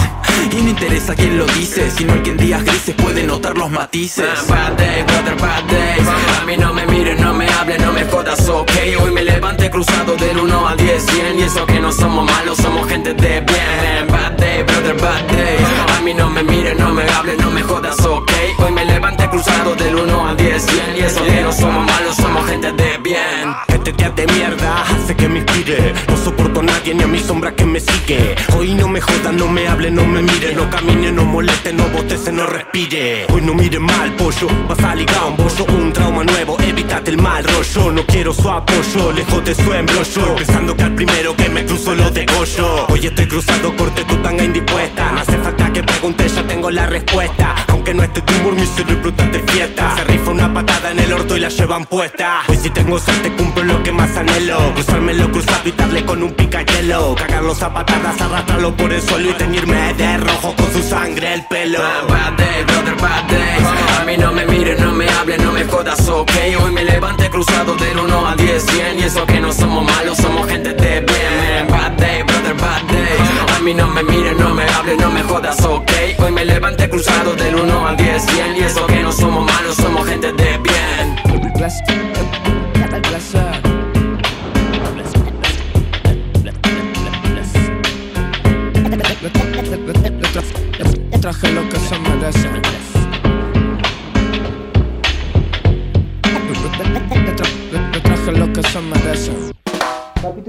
Y no interesa quién lo dice, sino el que en días grises puede notar los matices. Bad day, brother, bad day. A mí no me mires, no me hables, no me jodas, ok. Hoy me levanté cruzado del 1 al 10, 100. Y eso que no somos malos, somos gente de bien. Bad day, brother, bad day. A mí no me mires, no me hables, no me jodas, ok. Hoy me levanté cruzado del 1 al 10, 100. Y eso que no somos malos, somos gente de bien. Día de mierda hace que me inspire. No soporto a nadie ni a mi sombra que me sigue. Hoy no me jodan, no me hable, no me mire. No camine, no moleste, no botece, no respire. Hoy no mire mal, pollo Vas a ligar un bollo, un trauma nuevo Evítate el mal rollo, no quiero su apoyo Lejos de su embrollo. Pensando que al primero que me cruzo lo degollo Hoy estoy cruzado, corte tu tanga indispuesta. No hace falta que pregunte, ya tengo la respuesta. Aunque no esté tu humor, mi cerebro está de fiesta. Se rifa una patada en el orto y la llevan puesta. Hoy si tengo suerte cumplo lo que más anhelo Cruzármelo cruzado y darle con un picayelo Cagarlos a patadas, arrastrarlo por el suelo Y teñirme de rojo con su sangre el pelo Bad day, brother, bad day. A mí no me mires, no me hables, no me jodas, ok. Hoy me levanté cruzado del 1 al 10, 100. Y eso que no somos malos, somos gente de bien. Bad day, brother, bad day. A mí no me mires, no me hables, no me jodas, ok. Hoy me levanté cruzado del 1 al 10, 100. Y eso que no somos malos, somos gente de bien.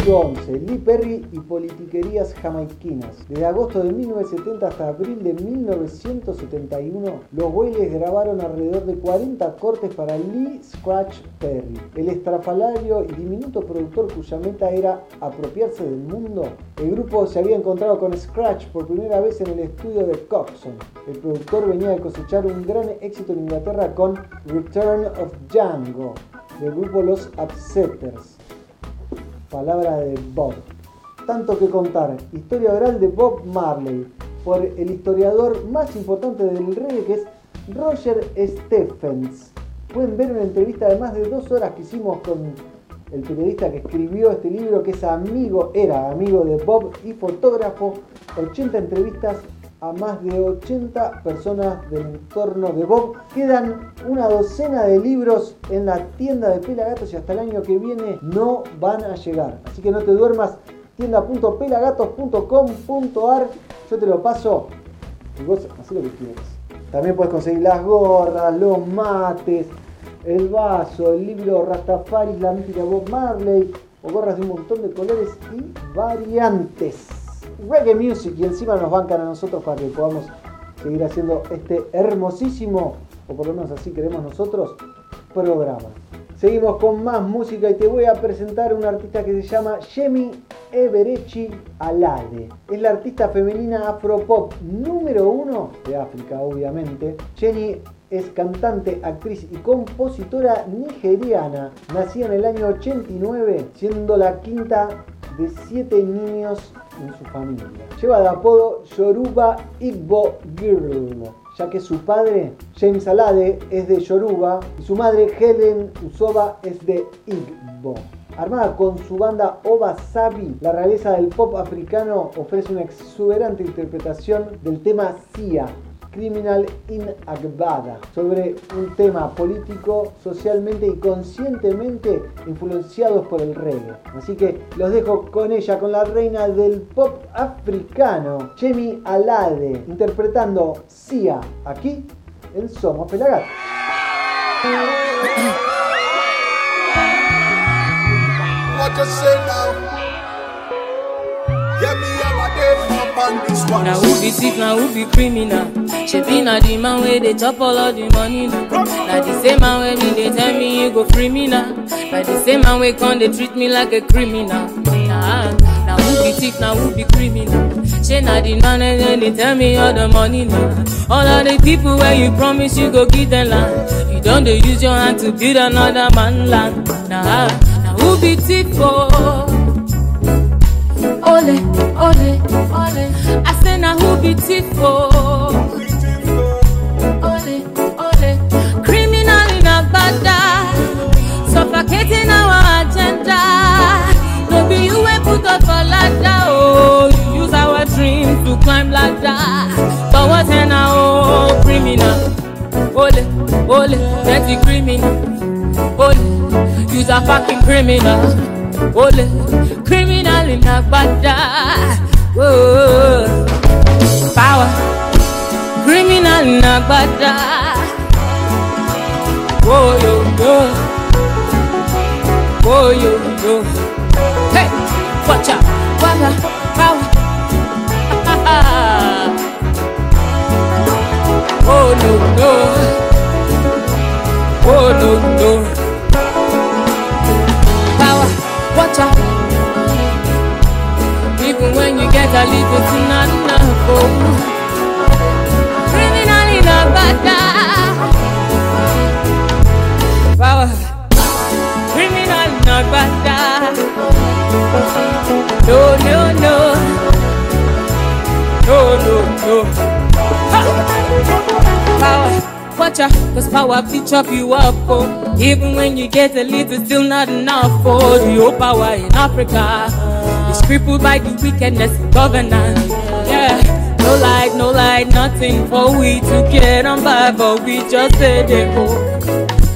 Capítulo 11. Lee Perry y politiquerías jamaiquinas. Desde agosto de 1970 hasta abril de 1971, los Wailes grabaron alrededor de 40 cortes para Lee Scratch Perry, el estrafalario y diminuto productor cuya meta era apropiarse del mundo. El grupo se había encontrado con Scratch por primera vez en el estudio de Coxon. El productor venía de cosechar un gran éxito en Inglaterra con Return of Django, del grupo Los Upsetters palabra de Bob. Tanto que contar, historia oral de Bob Marley, por el historiador más importante del reggae que es Roger Stephens. Pueden ver una entrevista de más de dos horas que hicimos con el periodista que escribió este libro, que es amigo, era amigo de Bob y fotógrafo. 80 entrevistas a más de 80 personas del entorno de Bob. Quedan una docena de libros en la tienda de Pelagatos y hasta el año que viene no van a llegar. Así que no te duermas, tienda.pelagatos.com.ar. Yo te lo paso y vos haz lo que quieras. También puedes conseguir las gorras, los mates, el vaso, el libro Rastafari, la mítica Bob Marley, o gorras de un montón de colores y variantes reggae music y encima nos bancan a nosotros para que podamos seguir haciendo este hermosísimo, o por lo menos así queremos nosotros, programa. Seguimos con más música y te voy a presentar una artista que se llama Yemi Eberechi Alade. Es la artista femenina afropop número uno de África, obviamente. Jenny es cantante, actriz y compositora nigeriana. Nacida en el año 89, siendo la quinta de siete niños en su familia. Lleva de apodo Yoruba Igbo Girl, ya que su padre, James Alade, es de Yoruba y su madre, Helen Usoba, es de Igbo. Armada con su banda Oba Sabi, la realeza del pop africano ofrece una exuberante interpretación del tema Sia, Criminal in sobre un tema político, socialmente y conscientemente influenciados por el reggae. Así que los dejo con ella, con la reina del pop africano, Chemi Alade, interpretando Sia, aquí en Somos Pelagatos. What on this one. Now who be thief, now who be criminal? Shebi na the man where they chop all of the money now. Na the same man where me they tell me you go free me now. The same man where come they treat me like a criminal. Nah, now who be thief, now who be criminal? She na the man then they tell me all the money now. All of the people where you promise you go give them land. You don't they use your hand to build another man land. Nah, now who be thief for? ole, ole, ole. I say na who be tifo? Oh? Ole, ole. Criminal in a bada, suffocating our agenda. No be you we put up a ladder, oh. You use our dreams to climb ladder. But what's in our oh, criminal? Ole, ole, dirty criminal. Ole, Use a fucking criminal. Ole, criminal in Agbada. Whoa, power, criminal in Agbada. Whoa, yo, yo. oh, yo, yo. Hey, watch out, power, power. Oh no no. Oh no no. Little too not enough. Criminal in a bada. Power. Criminal in a bada. No no no. No no no. Power, watch out, cause power be chop you up, oh. Even when you get a little, still not enough, oh. The power in Africa crippled by the wickedness of governance. Yeah, no light, no light, nothing for we to get on by, but we just say they go.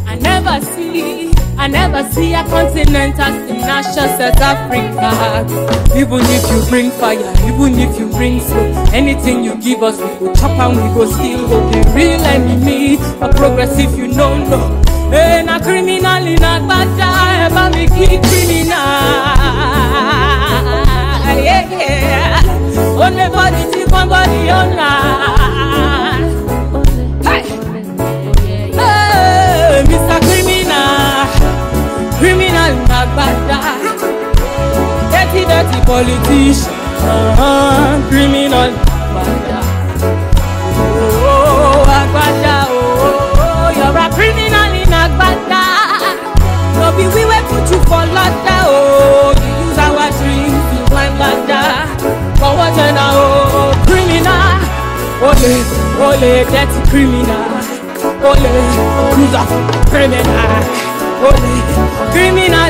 I never see, I never see a continent as tenacious as Africa. Even if you bring fire, even if you bring smoke, anything you give us, we go chop and we go steal. Go the real enemy, a progressive you know no. Hey, na criminal in a bad bada, ever me key criminal. Yeah. Only body tip one body on Hey, hey, Mr. Criminal, criminal. Dirty, dirty politician, uh-huh, criminal dirty criminal. Ole, cruiser, criminal. Ole, criminal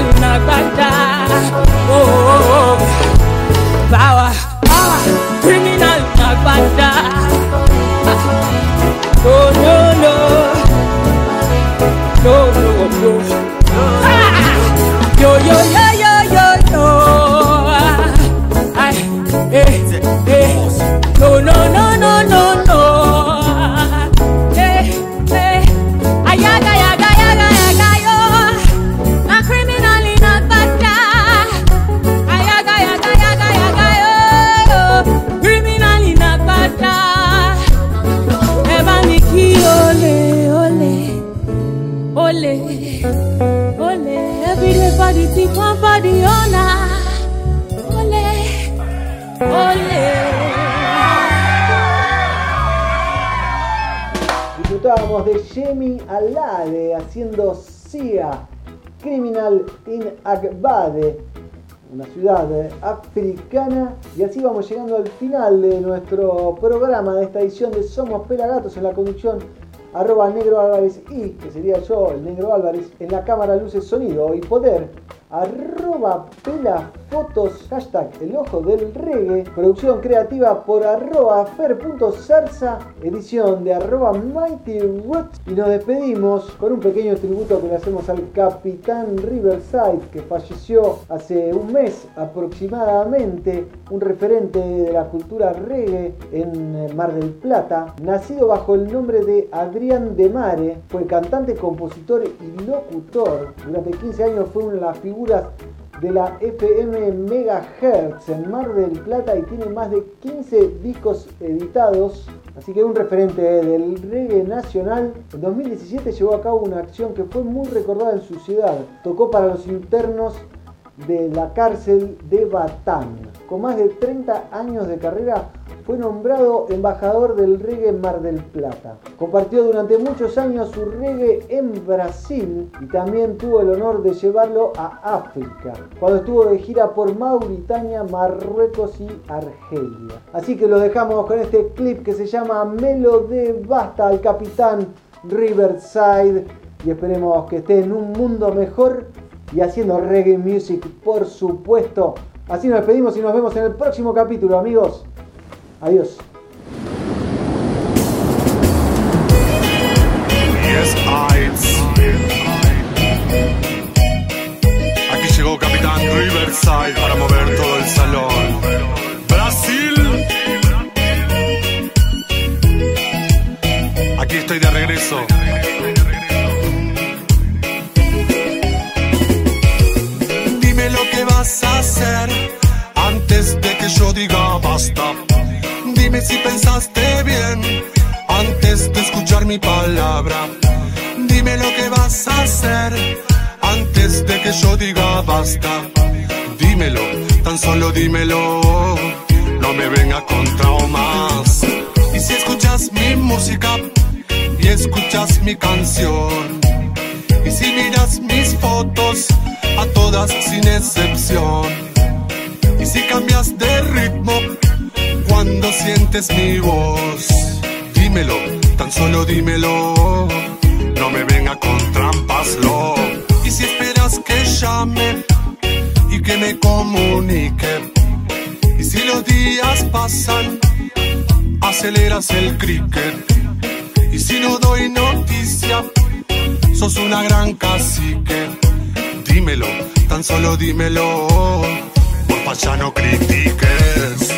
ciudad africana. Y así vamos llegando al final de nuestro programa de esta edición de Somos Pelagatos en la conducción arroba Negro Álvarez y, que sería yo, el Negro Álvarez, en la cámara luces sonido y poder arroba pelafotos, hashtag el ojo del reggae, producción creativa por arroba fer.zarza, edición de arroba mighty y nos despedimos con un pequeño tributo que le hacemos al capitán Riverside que falleció hace un mes aproximadamente, un referente de la cultura reggae en eh, Mar del Plata, nacido bajo el nombre de Adrián de Mare, fue cantante, compositor y locutor. Durante 15 años fue una de de la FM Megahertz en Mar del Plata y tiene más de 15 discos editados, así que un referente del reggae nacional. En 2017 llevó a cabo una acción que fue muy recordada en su ciudad. Tocó para los internos de la cárcel de Batán. Con más de 30 años de carrera, fue nombrado embajador del reggae en Mar del Plata. Compartió durante muchos años su reggae en Brasil y también tuvo el honor de llevarlo a África, cuando estuvo de gira por Mauritania, Marruecos y Argelia. Así que lo dejamos con este clip que se llama Melo de Basta al capitán Riverside y esperemos que esté en un mundo mejor y haciendo reggae music, por supuesto. Así nos despedimos y nos vemos en el próximo capítulo, amigos. Adiós. Yes, I... Aquí llegó Capitán Riverside para mover todo el salón. Brasil. Aquí estoy de regreso. Antes de que yo diga basta. Dime si pensaste bien antes de escuchar mi palabra. Dime lo que vas a hacer antes de que yo diga basta. Dímelo, tan solo dímelo. No me venga con traumas. Y si escuchas mi música y escuchas mi canción. Y si miras mis fotos, a todas sin excepción. Y si cambias de ritmo cuando sientes mi voz, dímelo, tan solo dímelo. No me venga con trampas, lo. Y si esperas que llame y que me comunique. Y si los días pasan, aceleras el cricket. Y si no doy noticia, sos una gran cacique. Dímelo, tan solo dímelo. Porfa, ya no critiques.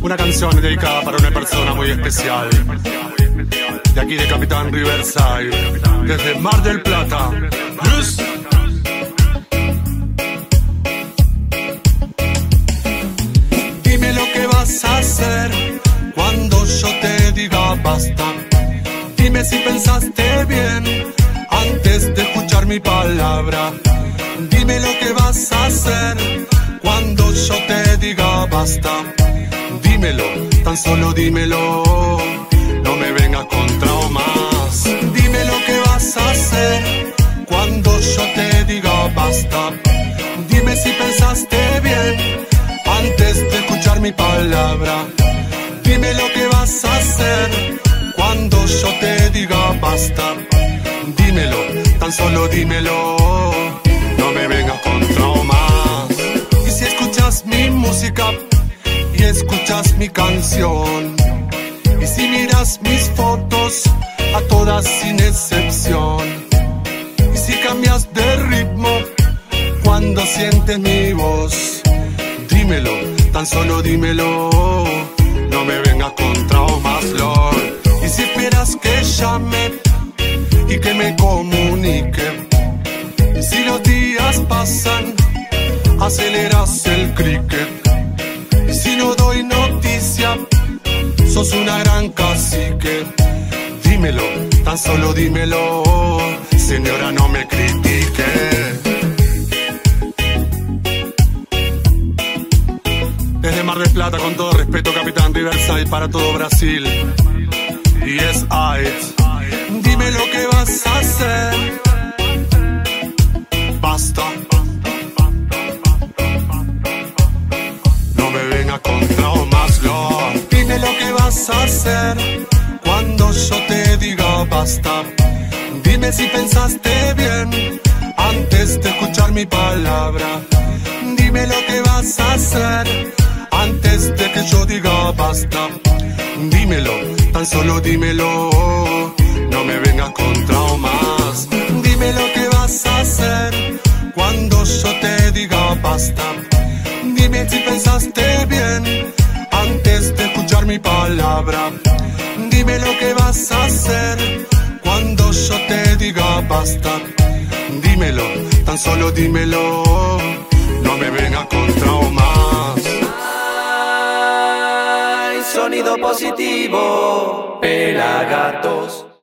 Una canción dedicada para una persona muy especial. De aquí de Capitán Riverside, desde Mar del Plata. Luz. Dime lo que vas a hacer cuando yo te diga basta. Dime si pensaste bien antes de escuchar mi palabra. Dime lo que vas a hacer cuando yo te diga basta. Dímelo, tan solo dímelo. No me venga con traumas. Dime lo que vas a hacer cuando yo te diga basta. Dime si pensaste bien antes de escuchar mi palabra. Dime lo que vas a hacer cuando yo te Dímelo, tan solo dímelo. No me vengas con traumas. Y si escuchas mi música y escuchas mi canción. Y si miras mis fotos, a todas sin excepción. Y si cambias de ritmo cuando sientes mi voz, dímelo, tan solo dímelo. No me vengas con traumas, Lord. Y si esperas que llame y que me comunique. Y si los días pasan, aceleras el cricket. Y si no doy noticia, sos una gran cacique. Dímelo, tan solo dímelo, señora, no me critique. Desde Mar del Plata, con todo respeto, Capitán Riverside, para todo Brasil. Y es AIDS. Dime lo que vas a hacer. Basta. No me venga con traumas, Lord. Dime lo que vas a hacer cuando yo te diga basta. Dime si pensaste bien antes de escuchar mi palabra. Dime lo que vas a hacer antes de que yo diga basta. Dímelo, tan solo dímelo. No me vengas con traumas. Dime lo que vas a hacer cuando yo te diga basta. Dime si pensaste bien antes de escuchar mi palabra. Dime lo que vas a hacer cuando yo te diga basta. Dímelo, tan solo dímelo. No me vengas con traumas. Ay, sonido positivo, pelagatos.